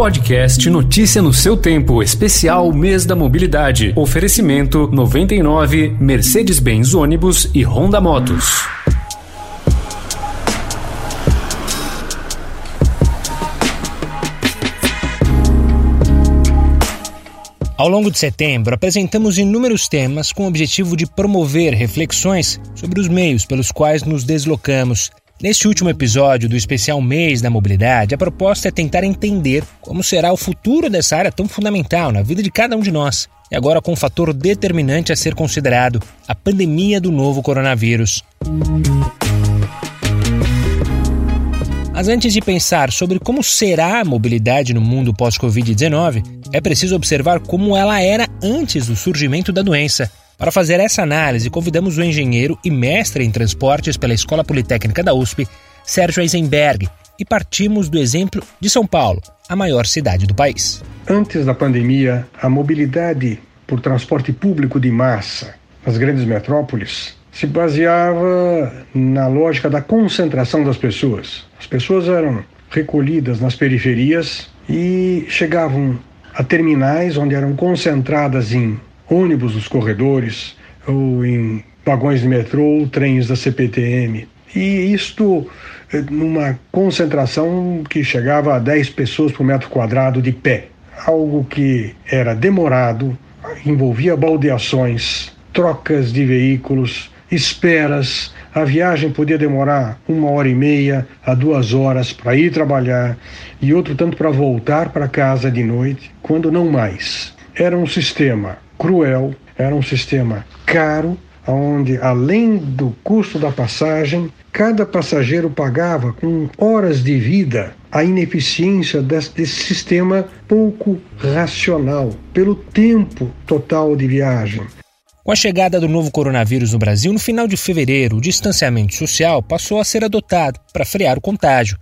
Podcast Notícia no seu tempo, especial Mês da Mobilidade. Oferecimento 99 Mercedes-Benz ônibus e Honda Motos. Ao longo de setembro, apresentamos inúmeros temas com o objetivo de promover reflexões sobre os meios pelos quais nos deslocamos Neste último episódio do especial Mês da Mobilidade, a proposta é tentar entender como será o futuro dessa área tão fundamental na vida de cada um de nós. E agora com um fator determinante a ser considerado: a pandemia do novo coronavírus. Mas antes de pensar sobre como será a mobilidade no mundo pós-Covid-19, é preciso observar como ela era antes do surgimento da doença. Para fazer essa análise, convidamos o engenheiro e mestre em transportes pela Escola Politécnica da USP, Sérgio Eisenberg, e partimos do exemplo de São Paulo, a maior cidade do país. Antes da pandemia, a mobilidade por transporte público de massa nas grandes metrópoles se baseava na lógica da concentração das pessoas. As pessoas eram recolhidas nas periferias e chegavam a terminais onde eram concentradas em ônibus nos corredores, ou em vagões de metrô ou trens da CPTM. E isto eh, numa concentração que chegava a 10 pessoas por metro quadrado de pé. Algo que era demorado, envolvia baldeações, trocas de veículos, esperas. A viagem podia demorar uma hora e meia a duas horas para ir trabalhar e outro tanto para voltar para casa de noite, quando não mais. Era um sistema cruel, era um sistema caro, onde além do custo da passagem, cada passageiro pagava com horas de vida a ineficiência desse, sistema pouco racional, pelo tempo total de viagem. Com a chegada do novo coronavírus no Brasil, no final de fevereiro, o distanciamento social passou a ser adotado para frear o contágio.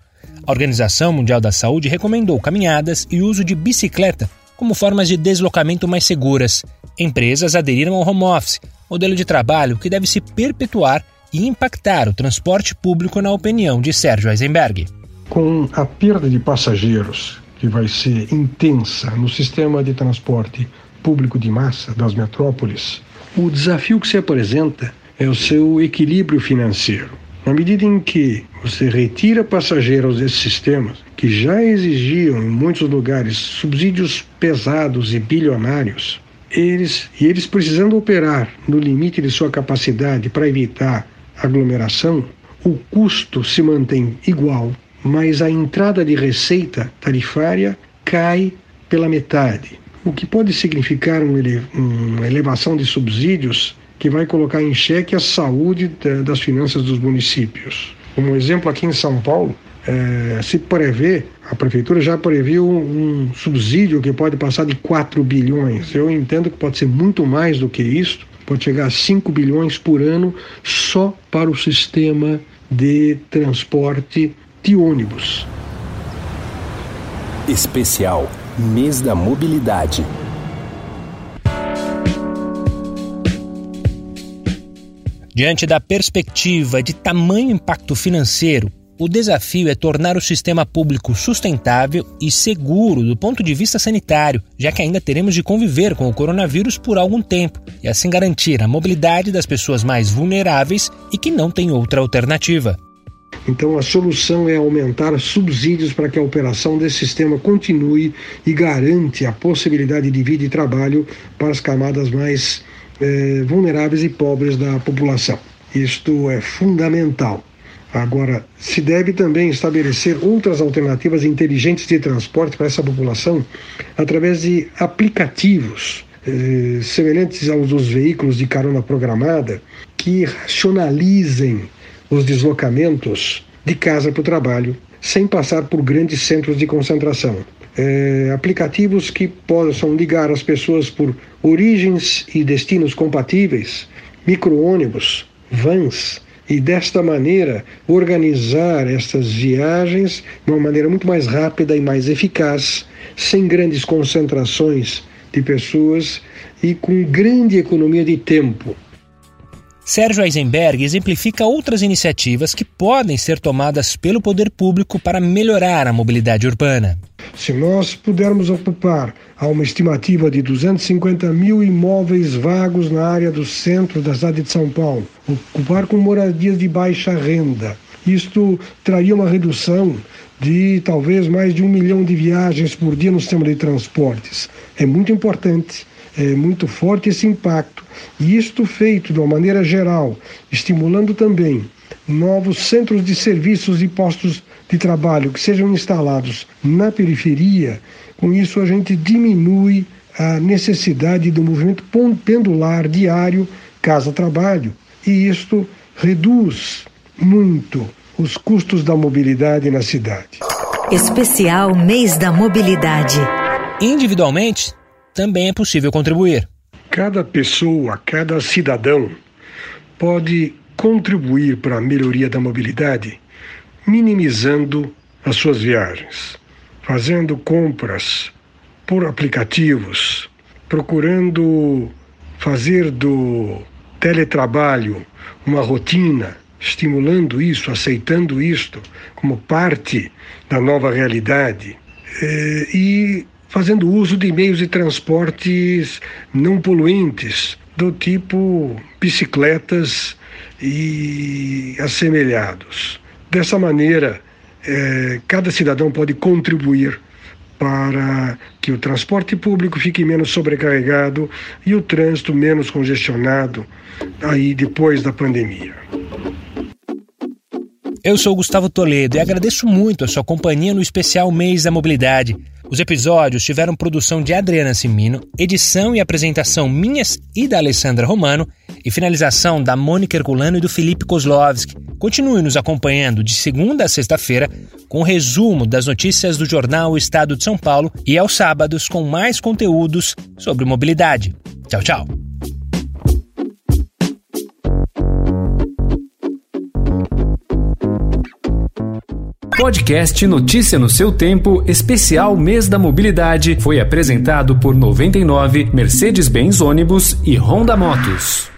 A Organização Mundial da Saúde recomendou caminhadas e uso de bicicleta como formas de deslocamento mais seguras. Empresas aderiram ao home office, modelo de trabalho que deve se perpetuar e impactar o transporte público, na opinião de Sérgio Eisenberg. Com a perda de passageiros, que vai ser intensa no sistema de transporte público de massa das metrópoles, o desafio que se apresenta é o seu equilíbrio financeiro. Na medida em que você retira passageiros desses sistemas, que já exigiam em muitos lugares subsídios pesados e bilionários, eles e eles precisando operar no limite de sua capacidade para evitar aglomeração, o custo se mantém igual, mas a entrada de receita tarifária cai pela metade, o que pode significar uma elevação de subsídios que vai colocar em xeque a saúde das finanças dos municípios. Como exemplo, aqui em São Paulo, é, se prevê, a prefeitura já previu um, um subsídio que pode passar de 4 bilhões. Eu entendo que pode ser muito mais do que isso, pode chegar a 5 bilhões por ano só para o sistema de transporte de ônibus. Especial Mês da Mobilidade. Diante da perspectiva de tamanho impacto financeiro, o desafio é tornar o sistema público sustentável e seguro do ponto de vista sanitário, já que ainda teremos de conviver com o coronavírus por algum tempo, e assim garantir a mobilidade das pessoas mais vulneráveis e que não têm outra alternativa. Então, a solução é aumentar subsídios para que a operação desse sistema continue e garante a possibilidade de vida e trabalho para as camadas mais eh, vulneráveis e pobres da população. Isto é fundamental. Agora, se deve também estabelecer outras alternativas inteligentes de transporte para essa população através de aplicativos eh, semelhantes aos dos veículos de carona programada que racionalizem os deslocamentos de casa para o trabalho sem passar por grandes centros de concentração. É, aplicativos que possam ligar as pessoas por origens e destinos compatíveis, micro-ônibus, vans, e desta maneira organizar essas viagens de uma maneira muito mais rápida e mais eficaz, sem grandes concentrações de pessoas e com grande economia de tempo. Sérgio Eisenberg exemplifica outras iniciativas que podem ser tomadas pelo poder público para melhorar a mobilidade urbana. Se nós pudermos ocupar, há uma estimativa de 250 mil imóveis vagos na área do centro da cidade de São Paulo, ocupar com moradias de baixa renda. Isto traria uma redução de talvez mais de um milhão de viagens por dia no sistema de transportes. É muito importante, é muito forte esse impacto. E isto feito de uma maneira geral, estimulando também novos centros de serviços e postos de trabalho que sejam instalados na periferia, com isso a gente diminui a necessidade do movimento pendular diário casa-trabalho. E isto reduz muito os custos da mobilidade na cidade. Especial Mês da Mobilidade. Individualmente, também é possível contribuir. Cada pessoa, cada cidadão pode contribuir para a melhoria da mobilidade minimizando as suas viagens, fazendo compras por aplicativos, procurando fazer do teletrabalho uma rotina, estimulando isso, aceitando isto como parte da nova realidade eh, e fazendo uso de meios de transportes não poluentes, do tipo bicicletas e assemelhados. Dessa maneira, eh, cada cidadão pode contribuir para que o transporte público fique menos sobrecarregado e o trânsito menos congestionado aí depois da pandemia. Eu sou Gustavo Toledo e agradeço muito a sua companhia no especial Mês da Mobilidade. Os episódios tiveram produção de Adriana Simino, edição e apresentação minhas e da Alessandra Romano e finalização da Mônica Herculano e do Felipe Kozlovski. Continue nos acompanhando de segunda a sexta-feira com o resumo das notícias do jornal Estado de São Paulo e aos sábados com mais conteúdos sobre mobilidade. Tchau, tchau. Podcast Notícia no seu tempo, especial Mês da Mobilidade, foi apresentado por 99, Mercedes-Benz Ônibus e Honda Motos.